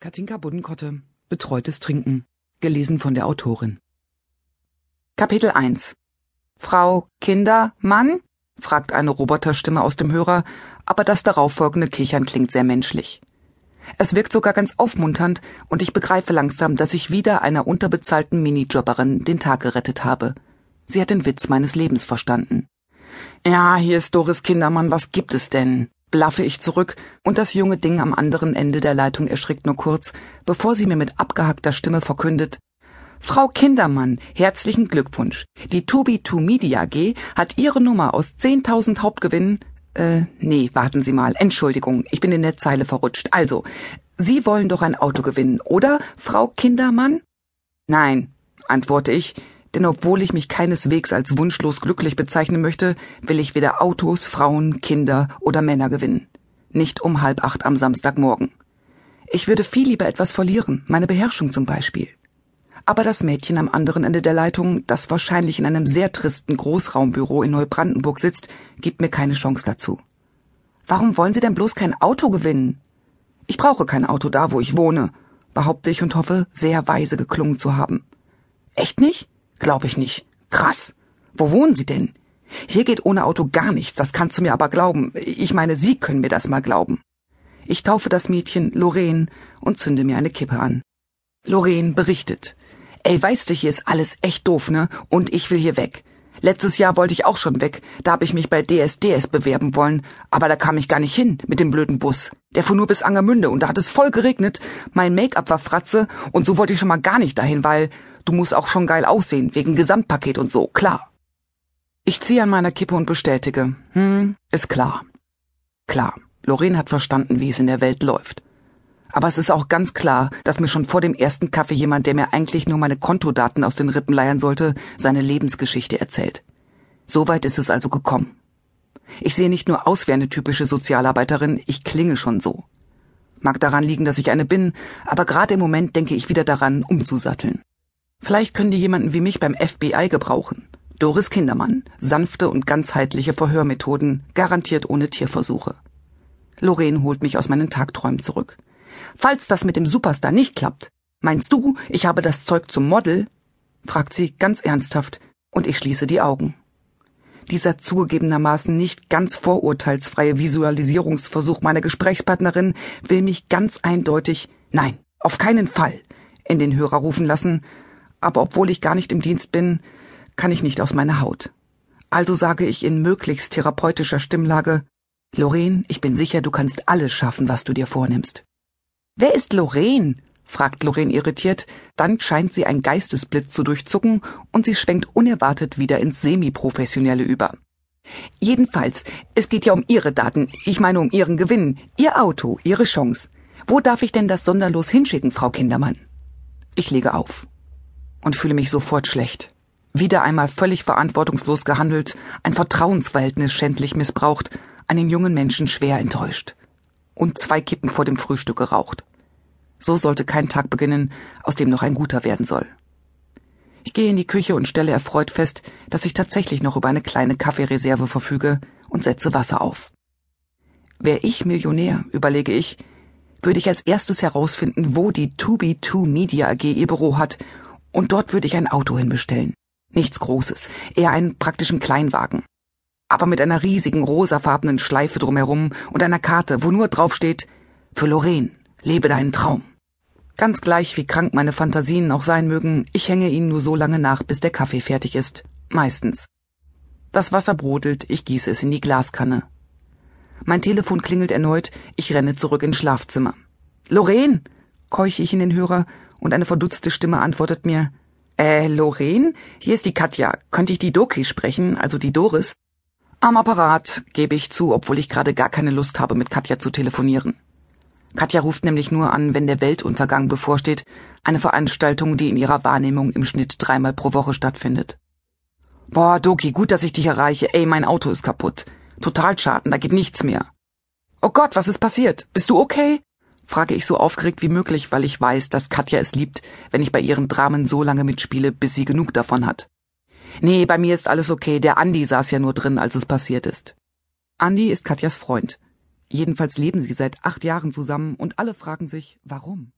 Katinka Buddenkotte Betreutes Trinken gelesen von der Autorin Kapitel 1 Frau Kinder Mann? fragt eine Roboterstimme aus dem Hörer, aber das darauffolgende Kichern klingt sehr menschlich. Es wirkt sogar ganz aufmunternd und ich begreife langsam, dass ich wieder einer unterbezahlten Minijobberin den Tag gerettet habe. Sie hat den Witz meines Lebens verstanden. Ja, hier ist Doris Kindermann, was gibt es denn? Blaffe ich zurück, und das junge Ding am anderen Ende der Leitung erschrickt nur kurz, bevor sie mir mit abgehackter Stimme verkündet Frau Kindermann, herzlichen Glückwunsch. Die Tubi2 Media AG hat Ihre Nummer aus 10.000 Hauptgewinnen. Äh, nee, warten Sie mal. Entschuldigung, ich bin in der Zeile verrutscht. Also, Sie wollen doch ein Auto gewinnen, oder, Frau Kindermann? Nein, antworte ich, denn obwohl ich mich keineswegs als wunschlos glücklich bezeichnen möchte, will ich weder Autos, Frauen, Kinder oder Männer gewinnen. Nicht um halb acht am Samstagmorgen. Ich würde viel lieber etwas verlieren, meine Beherrschung zum Beispiel. Aber das Mädchen am anderen Ende der Leitung, das wahrscheinlich in einem sehr tristen Großraumbüro in Neubrandenburg sitzt, gibt mir keine Chance dazu. Warum wollen Sie denn bloß kein Auto gewinnen? Ich brauche kein Auto da, wo ich wohne, behaupte ich und hoffe, sehr weise geklungen zu haben. Echt nicht? Glaube ich nicht. Krass. Wo wohnen Sie denn? Hier geht ohne Auto gar nichts, das kannst du mir aber glauben. Ich meine, Sie können mir das mal glauben. Ich taufe das Mädchen Lorraine und zünde mir eine Kippe an. Lorraine berichtet. Ey, weißt du, hier ist alles echt doof, ne? Und ich will hier weg. Letztes Jahr wollte ich auch schon weg. Da hab ich mich bei DSDS bewerben wollen. Aber da kam ich gar nicht hin mit dem blöden Bus. Der fuhr nur bis Angermünde und da hat es voll geregnet. Mein Make-up war Fratze und so wollte ich schon mal gar nicht dahin, weil du musst auch schon geil aussehen, wegen Gesamtpaket und so, klar. Ich ziehe an meiner Kippe und bestätige. Hm, ist klar. Klar, Lorraine hat verstanden, wie es in der Welt läuft. Aber es ist auch ganz klar, dass mir schon vor dem ersten Kaffee jemand, der mir eigentlich nur meine Kontodaten aus den Rippen leiern sollte, seine Lebensgeschichte erzählt. Soweit ist es also gekommen. Ich sehe nicht nur aus wie eine typische Sozialarbeiterin, ich klinge schon so. Mag daran liegen, dass ich eine bin, aber gerade im Moment denke ich wieder daran, umzusatteln. Vielleicht können die jemanden wie mich beim FBI gebrauchen. Doris Kindermann, sanfte und ganzheitliche Verhörmethoden, garantiert ohne Tierversuche. Lorraine holt mich aus meinen Tagträumen zurück. Falls das mit dem Superstar nicht klappt, meinst du, ich habe das Zeug zum Model? fragt sie ganz ernsthaft, und ich schließe die Augen. Dieser zugegebenermaßen nicht ganz vorurteilsfreie Visualisierungsversuch meiner Gesprächspartnerin will mich ganz eindeutig, nein, auf keinen Fall, in den Hörer rufen lassen, aber obwohl ich gar nicht im Dienst bin, kann ich nicht aus meiner Haut. Also sage ich in möglichst therapeutischer Stimmlage, Lorraine, ich bin sicher, du kannst alles schaffen, was du dir vornimmst. Wer ist Lorraine? fragt Lorraine irritiert, dann scheint sie ein Geistesblitz zu durchzucken und sie schwenkt unerwartet wieder ins Semiprofessionelle über. Jedenfalls, es geht ja um Ihre Daten, ich meine um Ihren Gewinn, Ihr Auto, Ihre Chance. Wo darf ich denn das sonderlos hinschicken, Frau Kindermann? Ich lege auf und fühle mich sofort schlecht. Wieder einmal völlig verantwortungslos gehandelt, ein Vertrauensverhältnis schändlich missbraucht, einen jungen Menschen schwer enttäuscht. Und zwei Kippen vor dem Frühstück geraucht. So sollte kein Tag beginnen, aus dem noch ein guter werden soll. Ich gehe in die Küche und stelle erfreut fest, dass ich tatsächlich noch über eine kleine Kaffeereserve verfüge und setze Wasser auf. Wär ich Millionär, überlege ich, würde ich als erstes herausfinden, wo die 2B2 Media AG ihr Büro hat, und dort würde ich ein Auto hinbestellen. Nichts Großes, eher einen praktischen Kleinwagen. Aber mit einer riesigen rosafarbenen Schleife drumherum und einer Karte, wo nur draufsteht, für Lorraine. Lebe deinen Traum. Ganz gleich, wie krank meine Fantasien auch sein mögen, ich hänge ihnen nur so lange nach, bis der Kaffee fertig ist. Meistens. Das Wasser brodelt, ich gieße es in die Glaskanne. Mein Telefon klingelt erneut, ich renne zurück ins Schlafzimmer. Lorraine! keuche ich in den Hörer, und eine verdutzte Stimme antwortet mir, äh, Lorraine? Hier ist die Katja. Könnte ich die Doki sprechen, also die Doris? Am Apparat, gebe ich zu, obwohl ich gerade gar keine Lust habe, mit Katja zu telefonieren. Katja ruft nämlich nur an, wenn der Weltuntergang bevorsteht, eine Veranstaltung, die in ihrer Wahrnehmung im Schnitt dreimal pro Woche stattfindet. Boah, Doki, gut, dass ich dich erreiche. Ey, mein Auto ist kaputt. Totalschaden, da geht nichts mehr. Oh Gott, was ist passiert? Bist du okay? Frage ich so aufgeregt wie möglich, weil ich weiß, dass Katja es liebt, wenn ich bei ihren Dramen so lange mitspiele, bis sie genug davon hat. Nee, bei mir ist alles okay. Der Andi saß ja nur drin, als es passiert ist. Andi ist Katjas Freund. Jedenfalls leben sie seit acht Jahren zusammen und alle fragen sich, warum.